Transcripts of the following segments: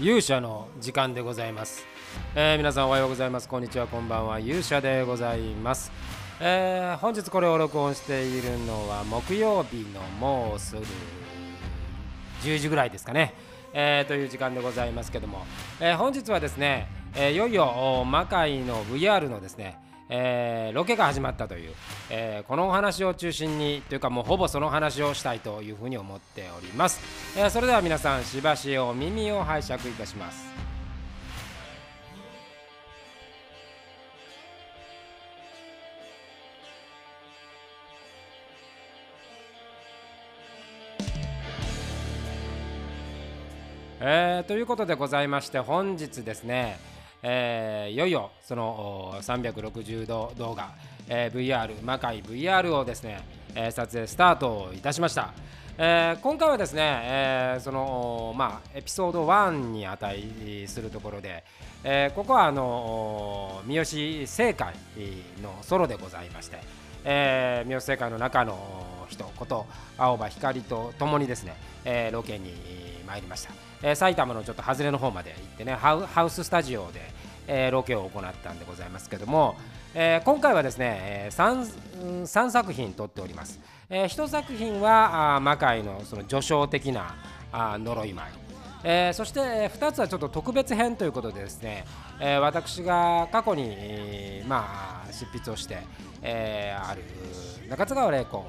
勇者の時間でございます、えー皆さんおはようございます。こんにちはこんばんは。勇者でございます、えー本日これを録音しているのは木曜日のもうすぐ10時ぐらいですかね、えーという時間でございますけども、えー本日はですね、えーいよいよ魔界の VR のですねえーロケが始まったという、えーこのお話を中心にというかもうほぼその話をしたいというふうに思っております、えーそれでは皆さんしばしお耳を拝借いたします。えーということでございまして本日ですね、えーいよいよその360度動画、えー VR 魔界 VR をですね、えー撮影スタートいたしました、えー今回はですね、えーそのまあエピソード1に値するところで、えーここはあの三好正解のソロでございまして、えー三好正解の中の人こと青葉光とともにですね、えーロケに参りました、えー埼玉のちょっと外れの方まで行ってねハウハウススタジオで、えーロケを行ったんでございますけども、えー今回はですね、え 3, 3作品撮っております、え1作品はあ魔界のその序章的なあ呪い舞えーそして2つはちょっと特別編ということでですね、えー私が過去に、えーまあ、執筆をして、えーある中津川玲子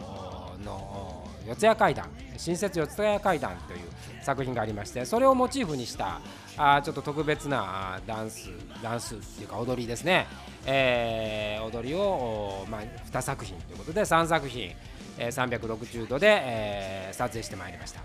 の四谷怪談新設四谷怪談という作品がありましてそれをモチーフにしたあちょっと特別なダンスダンスっていうか踊りですね、えー踊りを、まあ、2作品ということで3作品、えー360度で、えー撮影してまいりました。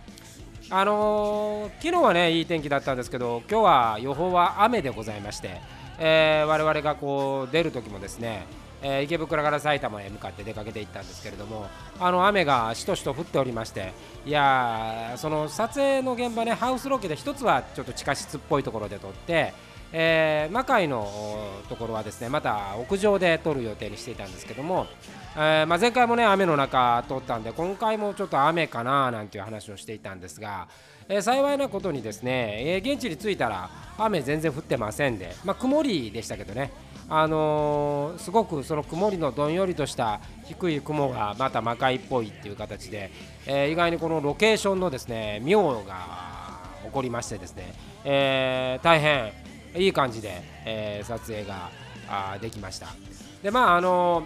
あのー昨日はねいい天気だったんですけど今日は予報は雨でございまして、えー我々がこう出る時もですね、えー池袋から埼玉へ向かって出かけていったんですけれどもあの雨がしとしと降っておりましていやーその撮影の現場ねハウスロケで一つはちょっと地下室っぽいところで撮ってえー魔界のところはですねまた屋上で撮る予定にしていたんですけども、えーまあ、前回もね雨の中撮ったんで今回もちょっと雨かななんていう話をしていたんですが、えー幸いなことにですね、え現地に着いたら雨全然降ってませんで、まあ、曇りでしたけどね。あのーすごくその曇りのどんよりとした低い雲がまた魔界っぽいっていう形で、えー意外にこのロケーションのですね妙が起こりましてですね、えー大変いい感じで、えー撮影ができました。でまああの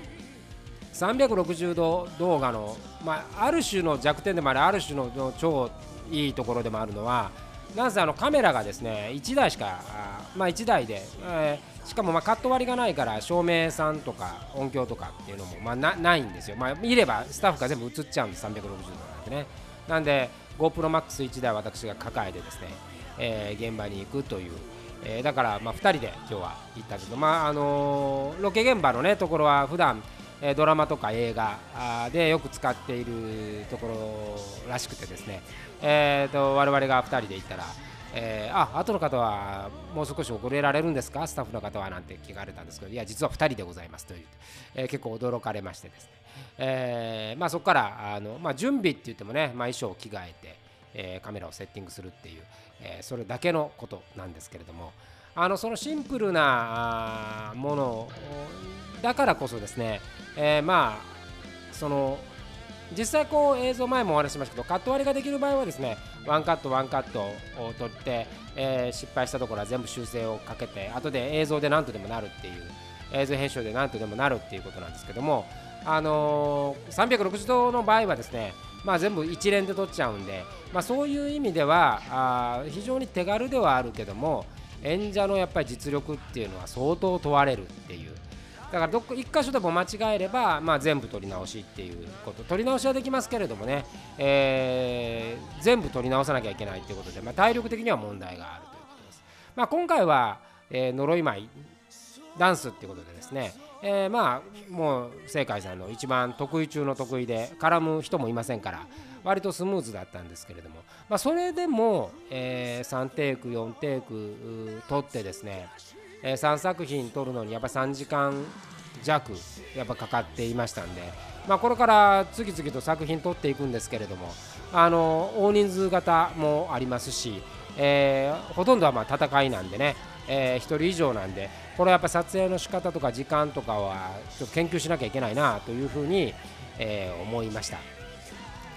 360度動画の、まあ、ある種の弱点でもありある種の超いいところでもあるのはなんせあのカメラがですね1台しかまあ1台で、えーしかもまカット割りがないから照明さんとか音響とかっていうのもまなないんですよ、まあ、見ればスタッフが全部映っちゃうんです360度なんてね。なんで GoProMax1 台私が抱えてですね、えー現場に行くという、えーだからま2人で今日は行ったけどまああのーロケ現場のねところは普段えドラマとか映画でよく使っているところらしくてですね、えー、と我々が2人で行ったら、えーあ後の方はもう少し遅れられるんですか？スタッフの方はなんて聞かれたんですけど。いや実は2人でございますと言って、えー結構驚かれましてですね、えーまあ、そこからあの、まあ、準備って言ってもね、まあ、衣装を着替えて、えーカメラをセッティングするっていう、えーそれだけのことなんですけれども。あのそのシンプルなものだからこそですね、えーまあその実際こう映像前もお話ししましたけどカット割りができる場合はですねワンカットワンカットを取って、えー失敗したところは全部修正をかけて後で映像で何とでもなるっていう映像編集で何とでもなるっていうことなんですけどもあのー360度の場合はですねまあ全部一連で撮っちゃうんで、まあ、そういう意味ではあ非常に手軽ではあるけども演者のやっぱり実力っていうのは相当問われるっていうだからどっか一箇所でも間違えれば、まあ、全部取り直しっていうこと。取り直しはできますけれどもね、えー全部取り直さなきゃいけないっていうことで、まあ、体力的には問題があるということです、まあ、今回は、えー呪い舞ダンスっていうことでですね、えーまあもう正海さんの一番得意中の得意で絡む人もいませんから割とスムーズだったんですけれども、まあ、それでも、え3テイク4テイクう撮ってですね、え3作品撮るのにやっぱ3時間弱やっぱかかっていましたんで、まあ、これから次々と作品撮っていくんですけれどもあの大人数型もありますし、えー、ほとんどはま戦いなんでね、えー、1人以上なんでこれはやっぱ撮影の仕方とか時間とかはちょっと研究しなきゃいけないなというふうに、え、思いました。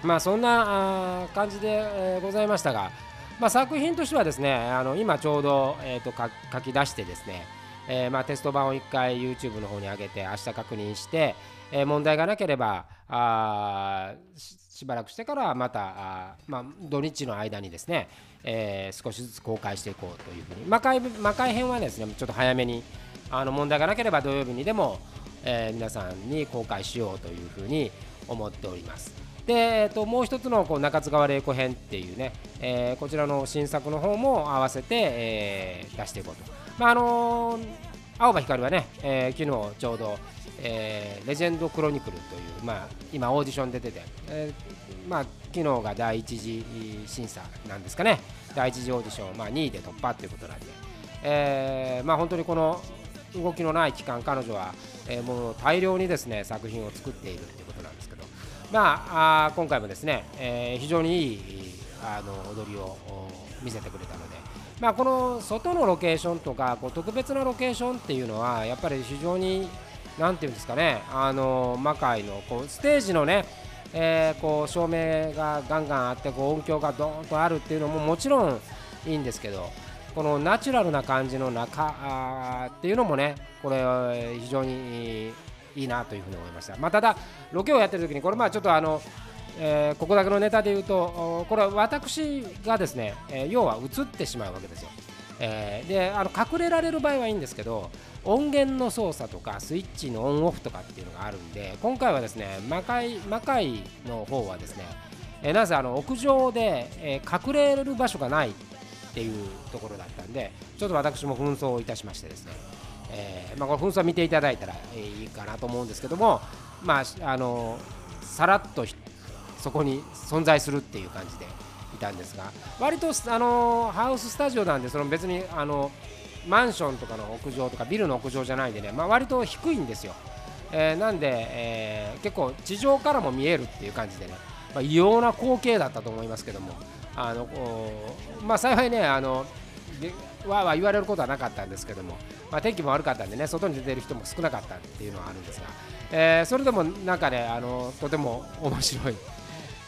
まあそんな感じで、ございましたが、まあ、作品としてはですねあの今ちょうど、えーと、と書き出してですね、えー、まあテスト版を1回 YouTube の方に上げて明日確認して、えー、問題がなければあしばらくしてからまたあ、まあ、土日の間にですね、えー、少しずつ公開していこうというふうに魔界魔界編はですねちょっと早めにあの問題がなければ土曜日にでも、えー、皆さんに公開しようというふうに思っております。で、えー、ともう一つのこう中津川玲子編っていうね、えー、こちらの新作の方も合わせて、えー、出していこうと。まああのー、青葉光はね、えー、昨日ちょうど、えー、レジェンドクロニクルという、まあ、今オーディション出てて、えー、まあ、昨日が第一次審査なんですかね。第一次オーディション、まあ、2位で突破ということなんで、えーまあ、本当にこの動きのない期間彼女は、えー、もう大量にですね作品を作っているまあ、あ今回もですね、えー、非常にいいあの踊りを見せてくれたので、まあ、この外のロケーションとかこう特別なロケーションっていうのはやっぱり非常に何て言うんですかねあの魔界のこうステージのね、えー、こう照明がガンガンあってこう音響がドーンとあるっていうのももちろんいいんですけどこのナチュラルな感じの中あっていうのもねこれ非常にいいなというふうに思いました、まあ、ただロケをやってる時にこれまあちょっとあのえー、ここだけのネタで言うとこれは私がですね、えー、要は映ってしまうわけですよ、えー、であの隠れられる場合はいいんですけど音源の操作とかスイッチのオンオフとかっていうのがあるんで今回はですね魔界魔界の方はですね、えー、なぜあの屋上で、えー、隠れる場所がないっていうところだったんでちょっと私も紛争いたしましてですね、えーまあ、この紛争見ていただいたらいいかなと思うんですけどもまああのさらっとそこに存在するっていう感じでいたんですが割とあのハウススタジオなんでその別にあのマンションとかの屋上とかビルの屋上じゃないんでね、まあ、割と低いんですよ、えー、なんで、えー、結構地上からも見えるっていう感じでね、まあ、異様な光景だったと思いますけどもあのまあ幸いねあのわわ言われることはなかったんですけども、まあ、天気も悪かったんでね外に出てる人も少なかったっていうのはあるんですが、えー、それでもなんかねあのとても面白い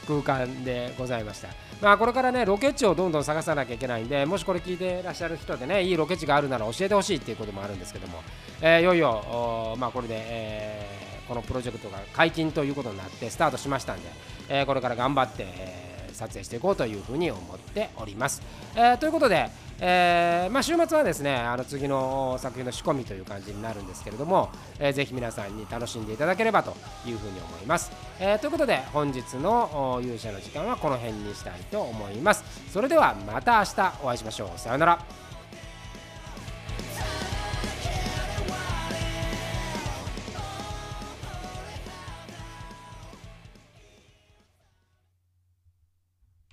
空間でございました。まあ、これからね、ロケ地をどんどん探さなきゃいけないんで、もしこれ聞いてらっしゃる人でね、いいロケ地があるなら教えてほしいっていうこともあるんですけども、えー、いよいよ、まあ、これで、えー、このプロジェクトが解禁ということになってスタートしましたんで、えー、これから頑張って、え撮影していこうというふうに思っております。えー、ということで、えー、まあ、週末はですねあの次の作品の仕込みという感じになるんですけれども、えー、ぜひ皆さんに楽しんでいただければというふうに思います。えー、ということで本日の勇者の時間はこの辺にしたいと思います。それではまた明日お会いしましょう。さようなら。